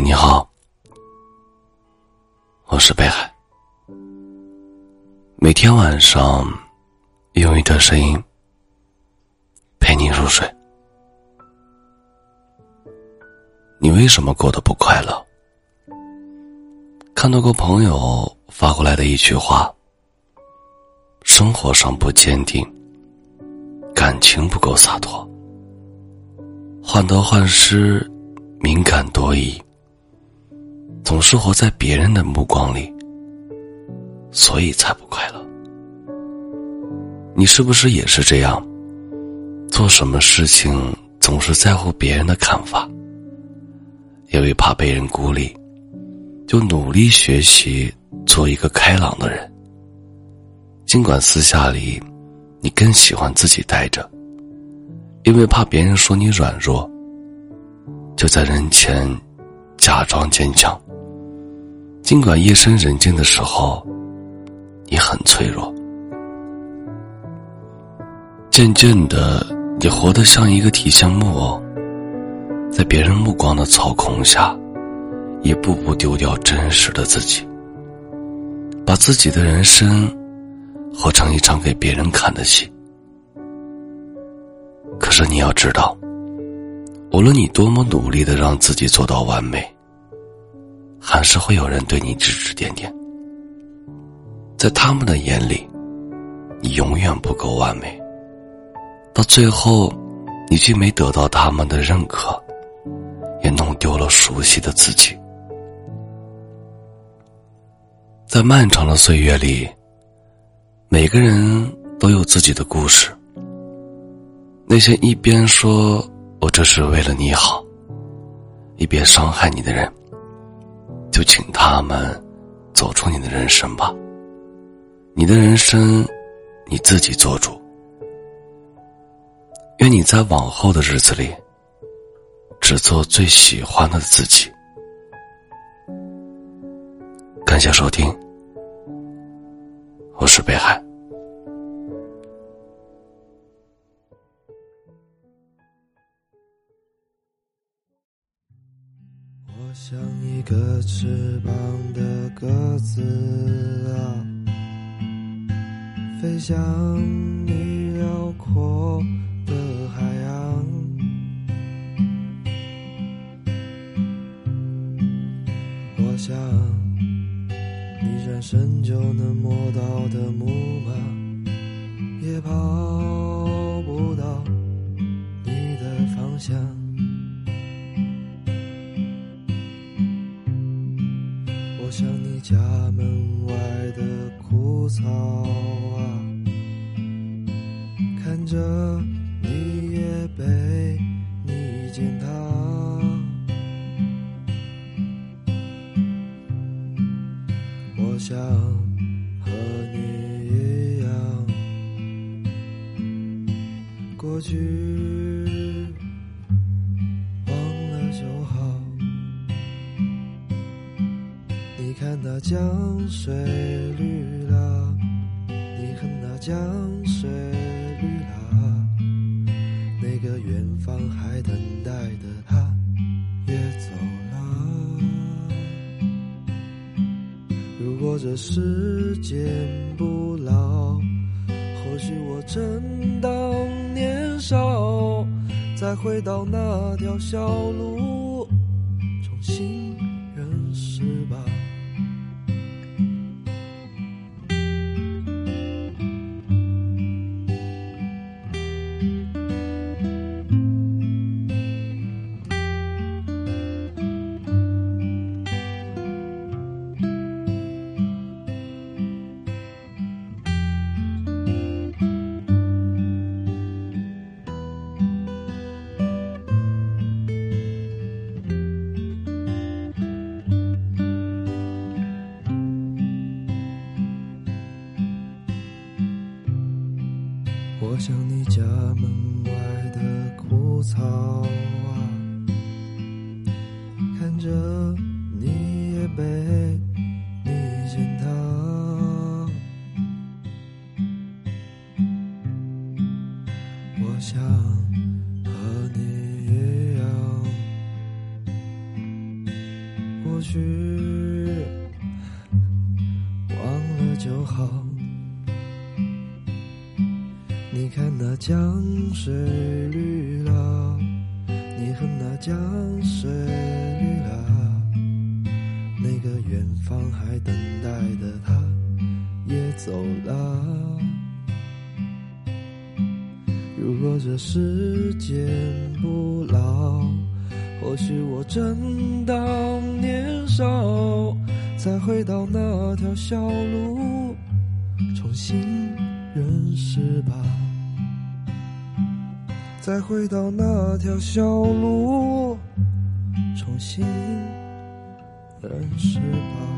你好，我是北海。每天晚上用一段声音陪你入睡。你为什么过得不快乐？看到过朋友发过来的一句话：生活上不坚定，感情不够洒脱，患得患失。敏感多疑，总是活在别人的目光里，所以才不快乐。你是不是也是这样？做什么事情总是在乎别人的看法，因为怕被人孤立，就努力学习做一个开朗的人。尽管私下里，你更喜欢自己待着，因为怕别人说你软弱。就在人前假装坚强，尽管夜深人静的时候，你很脆弱。渐渐的，你活得像一个提线木偶，在别人目光的操控下，一步步丢掉真实的自己，把自己的人生活成一场给别人看的戏。可是你要知道。无论你多么努力的让自己做到完美，还是会有人对你指指点点。在他们的眼里，你永远不够完美。到最后，你既没得到他们的认可，也弄丢了熟悉的自己。在漫长的岁月里，每个人都有自己的故事。那些一边说。我这是为了你好，一边伤害你的人，就请他们走出你的人生吧。你的人生，你自己做主。愿你在往后的日子里，只做最喜欢的自己。感谢收听，我是北海。像一个翅膀的鸽子啊，飞向你辽阔的海洋。我想你转身就能摸到的木马，也跑不到家门外的枯草啊，看着你也被你践踏。我想和你一样，过去。看那江水绿了，你看那江水绿了，那个远方还等待的他也走了。如果这世间不老，或许我正当年少，再回到那条小路，重新我像你家门外的枯草啊，看着你也被你践踏。我想和你一样，过去，忘了就好。你看那江水绿了，你和那江水绿了，那个远方还等待的他也走了。如果这时间不老，或许我正当年少，再回到那条小路，重新认识吧。再回到那条小路，重新认识吧。